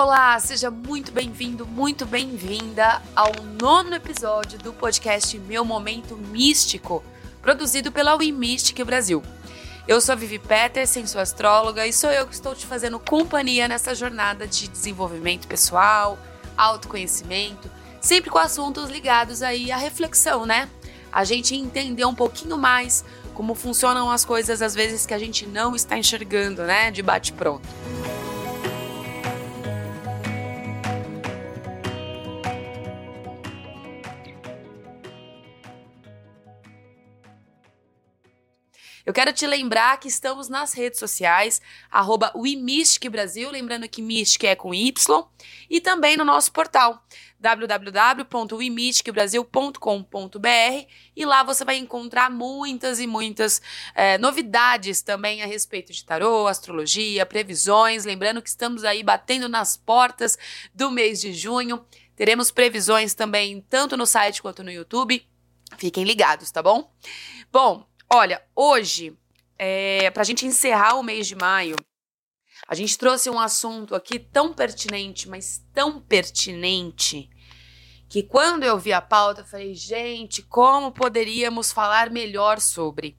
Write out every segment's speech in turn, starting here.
Olá, seja muito bem-vindo, muito bem-vinda ao nono episódio do podcast Meu Momento Místico, produzido pela We Mystic Brasil. Eu sou a Vivi Peterson, sou astróloga e sou eu que estou te fazendo companhia nessa jornada de desenvolvimento pessoal, autoconhecimento, sempre com assuntos ligados aí à reflexão, né? A gente entender um pouquinho mais como funcionam as coisas às vezes que a gente não está enxergando, né? De bate pronto. Eu quero te lembrar que estamos nas redes sociais, arroba Brasil, lembrando que Mystic é com Y, e também no nosso portal www.wimysticbrasil.com.br e lá você vai encontrar muitas e muitas é, novidades também a respeito de tarô, astrologia, previsões. Lembrando que estamos aí batendo nas portas do mês de junho. Teremos previsões também tanto no site quanto no YouTube. Fiquem ligados, tá bom? Bom, Olha, hoje, é, para a gente encerrar o mês de maio, a gente trouxe um assunto aqui tão pertinente, mas tão pertinente, que quando eu vi a pauta, eu falei, gente, como poderíamos falar melhor sobre?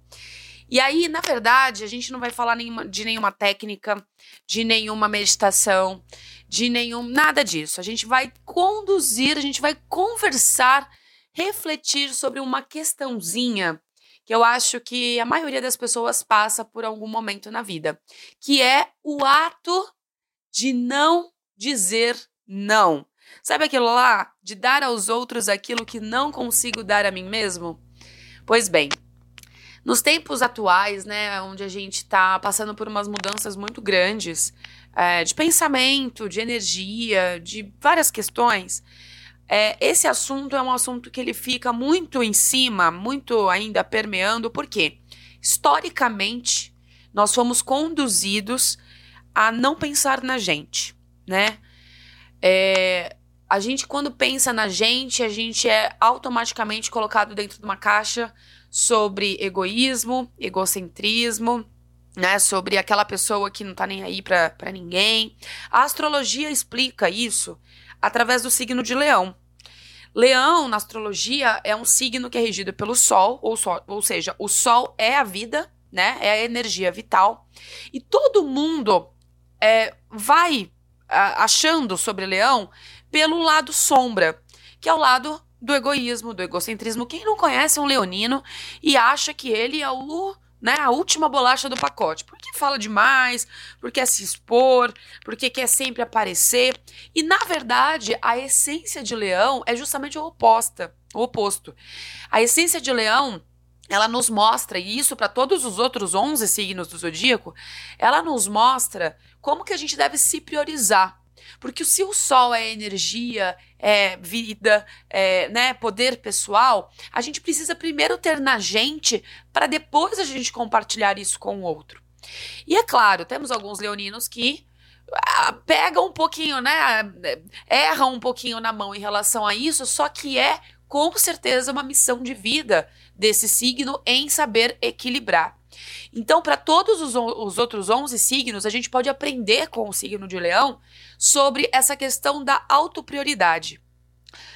E aí, na verdade, a gente não vai falar nenhuma, de nenhuma técnica, de nenhuma meditação, de nenhum. nada disso. A gente vai conduzir, a gente vai conversar, refletir sobre uma questãozinha que eu acho que a maioria das pessoas passa por algum momento na vida, que é o ato de não dizer não. Sabe aquilo lá de dar aos outros aquilo que não consigo dar a mim mesmo? Pois bem, nos tempos atuais, né, onde a gente está passando por umas mudanças muito grandes é, de pensamento, de energia, de várias questões, é, esse assunto é um assunto que ele fica muito em cima, muito ainda permeando, porque historicamente nós fomos conduzidos a não pensar na gente, né? É, a gente, quando pensa na gente, a gente é automaticamente colocado dentro de uma caixa sobre egoísmo, egocentrismo, né? Sobre aquela pessoa que não tá nem aí pra, pra ninguém. A astrologia explica isso através do signo de Leão. Leão, na astrologia, é um signo que é regido pelo Sol, ou, sol, ou seja, o Sol é a vida, né? É a energia vital. E todo mundo é, vai a, achando sobre Leão pelo lado sombra, que é o lado do egoísmo, do egocentrismo. Quem não conhece um leonino e acha que ele é o né? A última bolacha do pacote. Porque fala demais, porque quer se expor, porque quer sempre aparecer. E na verdade, a essência de leão é justamente oposta, o oposto. A essência de leão ela nos mostra, e isso para todos os outros 11 signos do zodíaco, ela nos mostra como que a gente deve se priorizar. Porque se o sol é energia, é vida, é né, poder pessoal, a gente precisa primeiro ter na gente para depois a gente compartilhar isso com o outro. E é claro, temos alguns leoninos que ah, pegam um pouquinho, né? Erram um pouquinho na mão em relação a isso, só que é com certeza uma missão de vida desse signo em saber equilibrar. Então, para todos os, os, outros 11 signos, a gente pode aprender com o signo de Leão sobre essa questão da autoprioridade.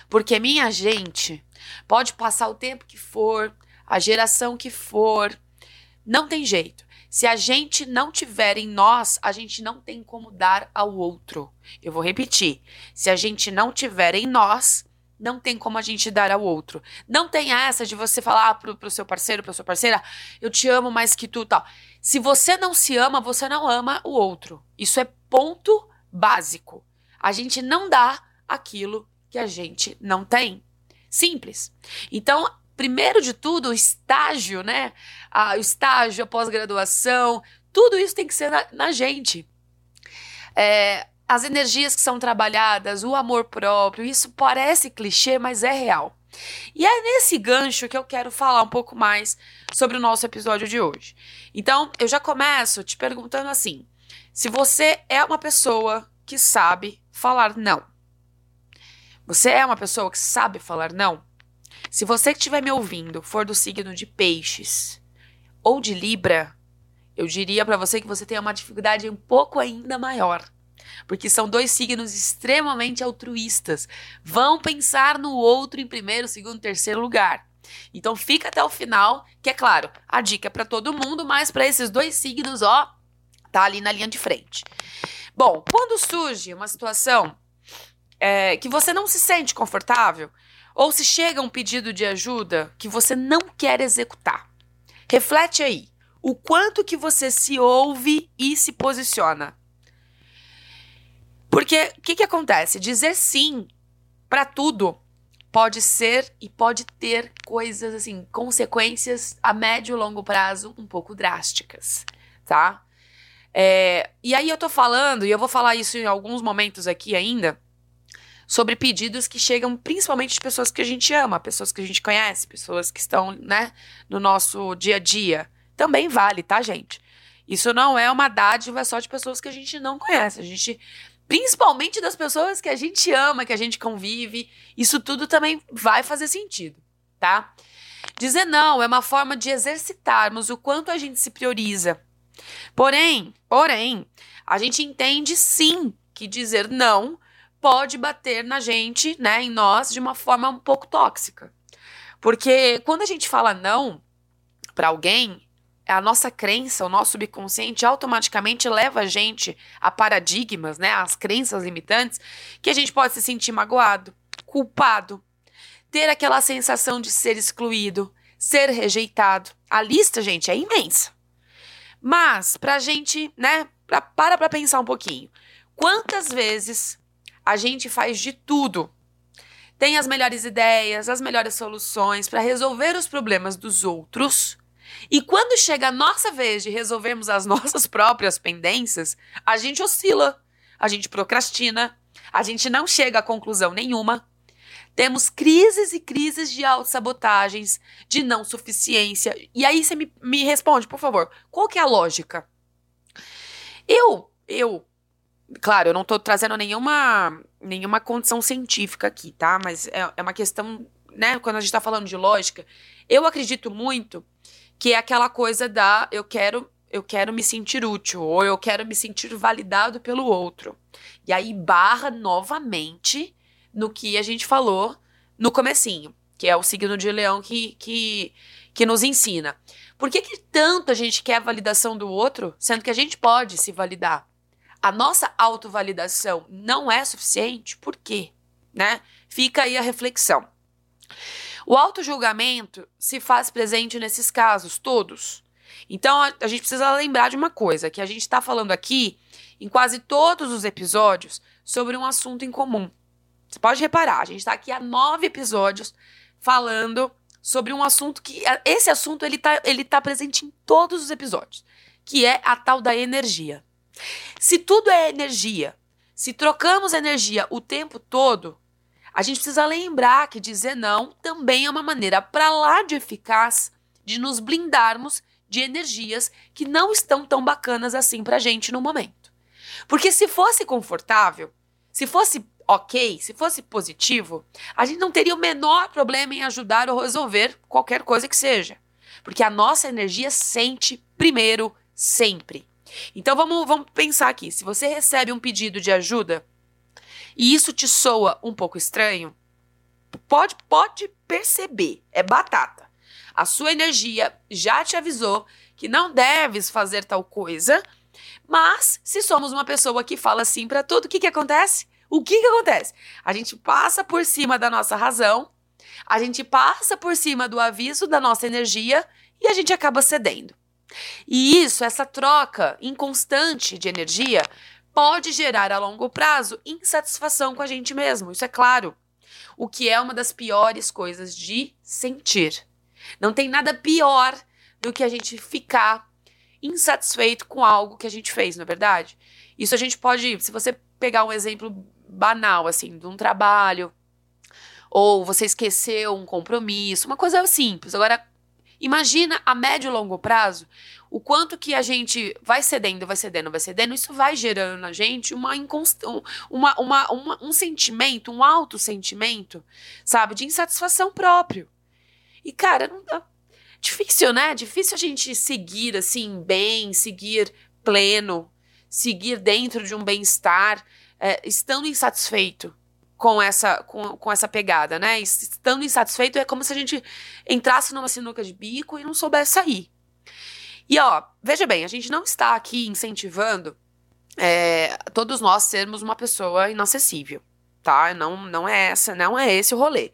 Porque, minha gente, pode passar o tempo que for, a geração que for, não tem jeito. Se a gente não tiver em nós, a gente não tem como dar ao outro. Eu vou repetir. Se a gente não tiver em nós, não tem como a gente dar ao outro. Não tem essa de você falar pro, pro seu parceiro, pra sua parceira, eu te amo mais que tu, tal. Se você não se ama, você não ama o outro. Isso é ponto básico. A gente não dá aquilo que a gente não tem. Simples. Então, primeiro de tudo, o estágio, né? Ah, o estágio, a pós-graduação, tudo isso tem que ser na, na gente. É, as energias que são trabalhadas, o amor próprio, isso parece clichê, mas é real. E é nesse gancho que eu quero falar um pouco mais sobre o nosso episódio de hoje. Então, eu já começo te perguntando assim: se você é uma pessoa que sabe falar não. Você é uma pessoa que sabe falar não? Se você que estiver me ouvindo for do signo de Peixes ou de Libra, eu diria para você que você tem uma dificuldade um pouco ainda maior porque são dois signos extremamente altruístas. Vão pensar no outro em primeiro, segundo, terceiro lugar. Então fica até o final, que é claro, a dica é para todo mundo, mas para esses dois signos, ó, tá ali na linha de frente. Bom, quando surge uma situação é, que você não se sente confortável, ou se chega um pedido de ajuda que você não quer executar, reflete aí o quanto que você se ouve e se posiciona. Porque o que, que acontece? Dizer sim para tudo pode ser e pode ter coisas assim, consequências a médio e longo prazo um pouco drásticas, tá? É, e aí eu tô falando, e eu vou falar isso em alguns momentos aqui ainda, sobre pedidos que chegam principalmente de pessoas que a gente ama, pessoas que a gente conhece, pessoas que estão, né, no nosso dia a dia. Também vale, tá, gente? Isso não é uma dádiva só de pessoas que a gente não conhece. A gente, principalmente das pessoas que a gente ama, que a gente convive, isso tudo também vai fazer sentido, tá? Dizer não é uma forma de exercitarmos o quanto a gente se prioriza. Porém, porém, a gente entende sim que dizer não pode bater na gente, né, em nós, de uma forma um pouco tóxica. Porque quando a gente fala não para alguém, a nossa crença, o nosso subconsciente automaticamente leva a gente a paradigmas, né, as crenças limitantes, que a gente pode se sentir magoado, culpado, ter aquela sensação de ser excluído, ser rejeitado. A lista, gente, é imensa. Mas, pra gente, né, pra, para pensar um pouquinho. Quantas vezes a gente faz de tudo. Tem as melhores ideias, as melhores soluções para resolver os problemas dos outros. E quando chega a nossa vez de resolvermos as nossas próprias pendências, a gente oscila, a gente procrastina, a gente não chega a conclusão nenhuma. Temos crises e crises de autossabotagens, de não suficiência. E aí você me, me responde, por favor, qual que é a lógica? Eu, eu Claro, eu não estou trazendo nenhuma, nenhuma condição científica aqui, tá? Mas é, é uma questão, né? Quando a gente está falando de lógica, eu acredito muito que é aquela coisa da eu quero eu quero me sentir útil ou eu quero me sentir validado pelo outro. E aí barra novamente no que a gente falou no comecinho, que é o signo de leão que, que, que nos ensina. Por que, que tanto a gente quer a validação do outro, sendo que a gente pode se validar? a nossa autovalidação não é suficiente, por quê? Né? Fica aí a reflexão. O autojulgamento se faz presente nesses casos todos. Então a, a gente precisa lembrar de uma coisa, que a gente está falando aqui em quase todos os episódios sobre um assunto em comum. Você pode reparar, a gente está aqui há nove episódios falando sobre um assunto que. Esse assunto ele está ele tá presente em todos os episódios, que é a tal da energia. Se tudo é energia, se trocamos energia o tempo todo, a gente precisa lembrar que dizer não também é uma maneira para lá de eficaz de nos blindarmos de energias que não estão tão bacanas assim pra gente no momento. Porque se fosse confortável, se fosse ok, se fosse positivo, a gente não teria o menor problema em ajudar ou resolver qualquer coisa que seja. Porque a nossa energia sente primeiro, sempre. Então vamos, vamos pensar aqui. Se você recebe um pedido de ajuda e isso te soa um pouco estranho, pode, pode perceber, é batata. A sua energia já te avisou que não deves fazer tal coisa, mas se somos uma pessoa que fala assim para tudo, o que, que acontece? O que, que acontece? A gente passa por cima da nossa razão, a gente passa por cima do aviso da nossa energia e a gente acaba cedendo. E isso, essa troca inconstante de energia, pode gerar a longo prazo insatisfação com a gente mesmo, isso é claro. O que é uma das piores coisas de sentir. Não tem nada pior do que a gente ficar insatisfeito com algo que a gente fez, não é verdade? Isso a gente pode, se você pegar um exemplo banal, assim, de um trabalho, ou você esqueceu um compromisso, uma coisa simples. Agora, Imagina a médio e longo prazo o quanto que a gente vai cedendo, vai cedendo, vai cedendo, isso vai gerando na gente uma, uma, uma, uma um sentimento, um alto sentimento, sabe, de insatisfação próprio. E, cara, não dá. Difícil, né? Difícil a gente seguir assim, bem, seguir pleno, seguir dentro de um bem-estar, é, estando insatisfeito com essa, com, com essa pegada, né? Estando insatisfeito é como se a gente entrasse numa sinuca de bico e não soubesse sair. E ó, veja bem, a gente não está aqui incentivando é, todos nós sermos uma pessoa inacessível, tá? Não, não é essa, não é esse o rolê.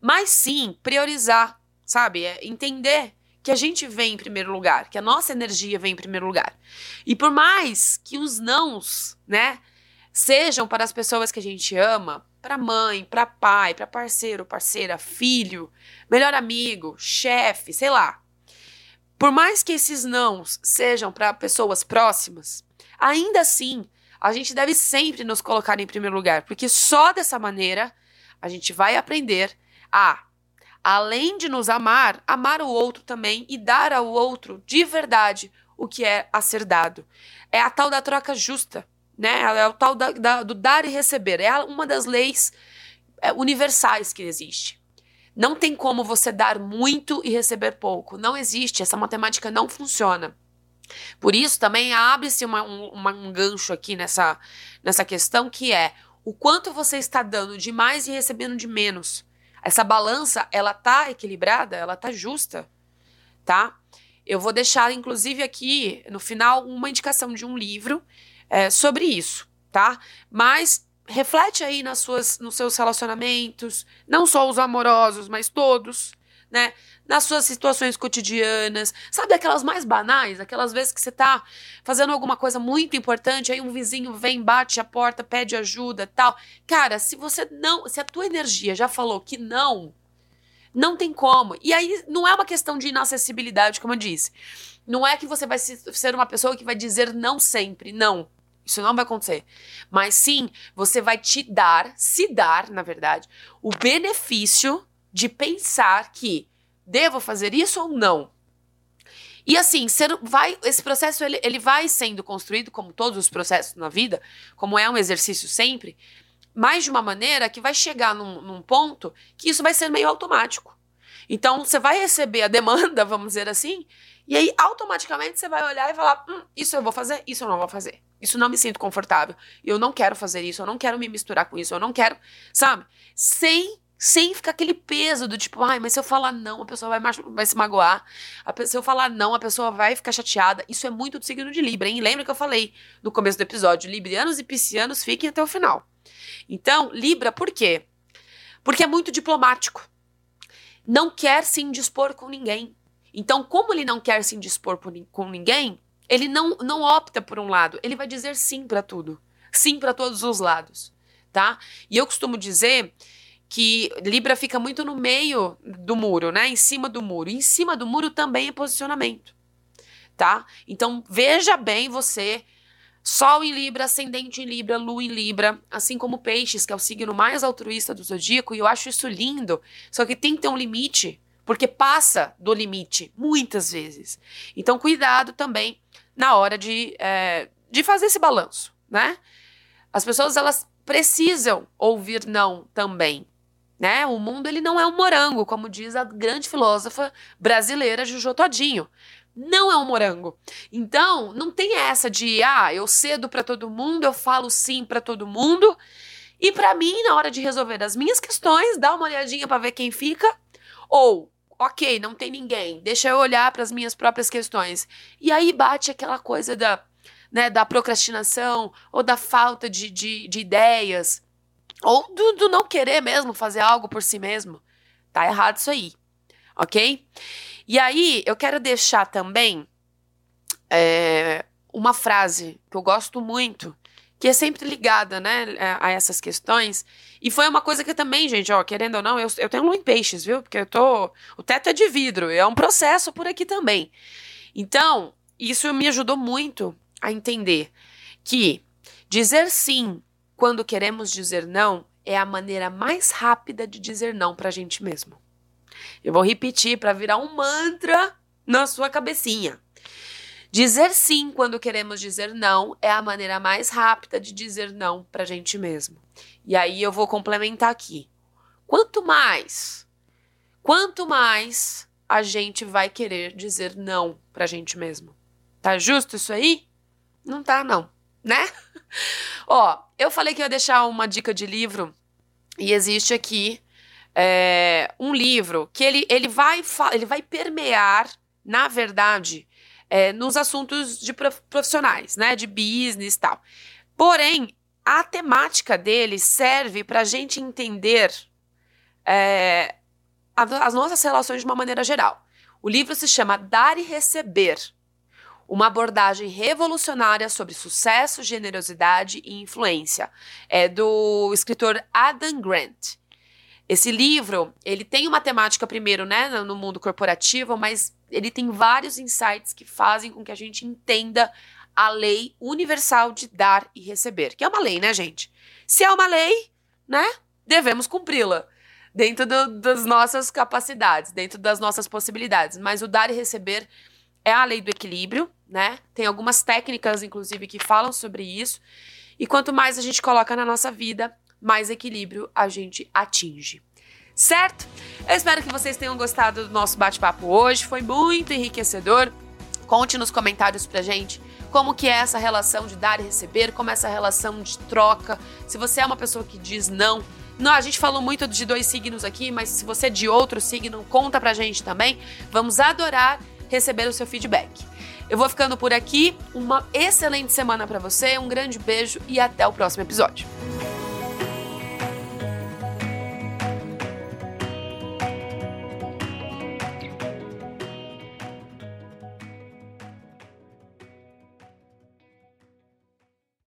Mas sim priorizar, sabe? É entender que a gente vem em primeiro lugar, que a nossa energia vem em primeiro lugar. E por mais que os nãos, né, sejam para as pessoas que a gente ama, para mãe, para pai, para parceiro, parceira, filho, melhor amigo, chefe, sei lá. Por mais que esses nãos sejam para pessoas próximas, ainda assim, a gente deve sempre nos colocar em primeiro lugar, porque só dessa maneira a gente vai aprender a além de nos amar, amar o outro também e dar ao outro de verdade o que é a ser dado. É a tal da troca justa, né? É o tal da, da, do dar e receber. É uma das leis é, universais que existe. Não tem como você dar muito e receber pouco. Não existe. Essa matemática não funciona. Por isso também abre-se um, um gancho aqui nessa, nessa questão que é o quanto você está dando de mais e recebendo de menos. Essa balança, ela tá equilibrada, ela tá justa, tá? Eu vou deixar, inclusive, aqui no final uma indicação de um livro é, sobre isso, tá? Mas reflete aí nas suas, nos seus relacionamentos, não só os amorosos, mas todos, né? nas suas situações cotidianas, sabe aquelas mais banais, aquelas vezes que você tá fazendo alguma coisa muito importante, aí um vizinho vem, bate a porta, pede ajuda, tal. Cara, se você não, se a tua energia já falou que não, não tem como. E aí não é uma questão de inacessibilidade, como eu disse. Não é que você vai ser uma pessoa que vai dizer não sempre, não. Isso não vai acontecer. Mas sim, você vai te dar, se dar, na verdade, o benefício de pensar que Devo fazer isso ou não? E assim, ser, vai, esse processo ele, ele vai sendo construído, como todos os processos na vida, como é um exercício sempre, mais de uma maneira que vai chegar num, num ponto que isso vai ser meio automático. Então, você vai receber a demanda, vamos dizer assim, e aí automaticamente você vai olhar e falar: hum, isso eu vou fazer, isso eu não vou fazer. Isso não me sinto confortável. Eu não quero fazer isso, eu não quero me misturar com isso, eu não quero, sabe? Sem sem ficar aquele peso do tipo, ai, mas se eu falar não, a pessoa vai, vai se magoar. A, se eu falar não, a pessoa vai ficar chateada. Isso é muito do signo de Libra, hein? Lembra que eu falei no começo do episódio? Librianos e piscianos fiquem até o final. Então, Libra, por quê? Porque é muito diplomático. Não quer se indispor com ninguém. Então, como ele não quer se indispor com ninguém, ele não, não opta por um lado. Ele vai dizer sim para tudo. Sim para todos os lados, tá? E eu costumo dizer que Libra fica muito no meio do muro, né? Em cima do muro. E em cima do muro também é posicionamento, tá? Então veja bem você, Sol em Libra, ascendente em Libra, Lua em Libra, assim como Peixes, que é o signo mais altruísta do zodíaco, e eu acho isso lindo. Só que tem que ter um limite, porque passa do limite muitas vezes. Então cuidado também na hora de, é, de fazer esse balanço, né? As pessoas elas precisam ouvir não também. Né? O mundo ele não é um morango, como diz a grande filósofa brasileira Juju Todinho. Não é um morango. Então, não tem essa de, ah, eu cedo para todo mundo, eu falo sim para todo mundo. E para mim, na hora de resolver as minhas questões, dá uma olhadinha para ver quem fica. Ou, ok, não tem ninguém, deixa eu olhar para as minhas próprias questões. E aí bate aquela coisa da, né, da procrastinação ou da falta de, de, de ideias. Ou do, do não querer mesmo fazer algo por si mesmo. Tá errado isso aí. Ok? E aí, eu quero deixar também é, uma frase que eu gosto muito, que é sempre ligada, né, a essas questões. E foi uma coisa que também, gente, ó, querendo ou não, eu, eu tenho lua em peixes, viu? Porque eu tô. O teto é de vidro, é um processo por aqui também. Então, isso me ajudou muito a entender que dizer sim quando queremos dizer não, é a maneira mais rápida de dizer não para a gente mesmo. Eu vou repetir para virar um mantra na sua cabecinha. Dizer sim quando queremos dizer não é a maneira mais rápida de dizer não para a gente mesmo. E aí eu vou complementar aqui. Quanto mais, quanto mais a gente vai querer dizer não para a gente mesmo. Tá justo isso aí? Não tá, não. né? Ó, eu falei que ia deixar uma dica de livro e existe aqui é, um livro que ele, ele, vai, ele vai permear, na verdade, é, nos assuntos de profissionais, né? De business e tal. Porém, a temática dele serve para a gente entender é, as nossas relações de uma maneira geral. O livro se chama Dar e Receber uma abordagem revolucionária sobre sucesso, generosidade e influência. É do escritor Adam Grant. Esse livro, ele tem uma temática primeiro, né, no mundo corporativo, mas ele tem vários insights que fazem com que a gente entenda a lei universal de dar e receber, que é uma lei, né, gente? Se é uma lei, né, devemos cumpri-la dentro do, das nossas capacidades, dentro das nossas possibilidades. Mas o dar e receber é a lei do equilíbrio, né? Tem algumas técnicas, inclusive, que falam sobre isso. E quanto mais a gente coloca na nossa vida, mais equilíbrio a gente atinge. Certo? Eu espero que vocês tenham gostado do nosso bate-papo hoje. Foi muito enriquecedor. Conte nos comentários pra gente como que é essa relação de dar e receber, como é essa relação de troca. Se você é uma pessoa que diz não, não, a gente falou muito de dois signos aqui, mas se você é de outro signo, conta pra gente também. Vamos adorar receber o seu feedback. Eu vou ficando por aqui. Uma excelente semana para você, um grande beijo e até o próximo episódio.